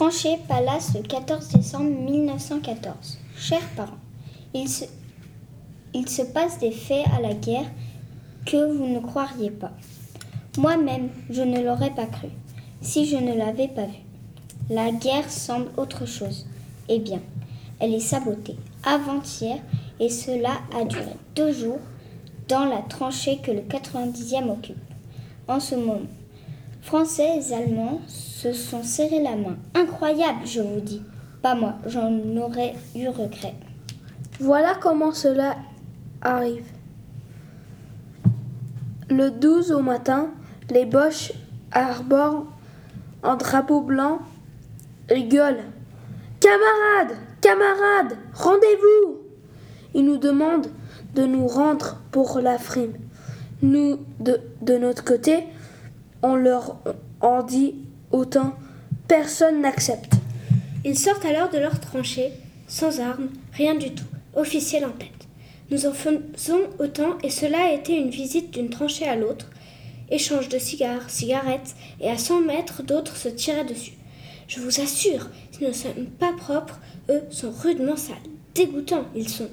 Tranchée, Palace, le 14 décembre 1914. Chers parents, il se, il se passe des faits à la guerre que vous ne croiriez pas. Moi-même, je ne l'aurais pas cru, si je ne l'avais pas vu. La guerre semble autre chose. Eh bien, elle est sabotée avant-hier et cela a duré deux jours dans la tranchée que le 90e occupe. En ce moment, Français et Allemands se sont serrés la main. Incroyable, je vous dis. Pas moi, j'en aurais eu regret. Voilà comment cela arrive. Le 12 au matin, les Boches arborent un drapeau blanc rigolent. Camarades, camarades, rendez-vous Ils nous demandent de nous rendre pour la frime. Nous, de, de notre côté, on leur en dit autant. Personne n'accepte. Ils sortent alors de leur tranchée, sans armes, rien du tout, officiel en tête. Nous en faisons autant et cela a été une visite d'une tranchée à l'autre, échange de cigares, cigarettes, et à cent mètres d'autres se tiraient dessus. Je vous assure, s'ils ne sont pas propres, eux sont rudement sales. Dégoûtants, ils sont.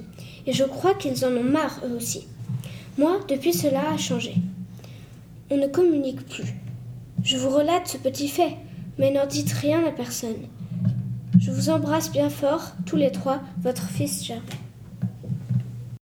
Et je crois qu'ils en ont marre, eux aussi. Moi, depuis cela a changé. On ne communique plus. Je vous relate ce petit fait, mais n'en dites rien à personne. Je vous embrasse bien fort, tous les trois, votre fils Gervais.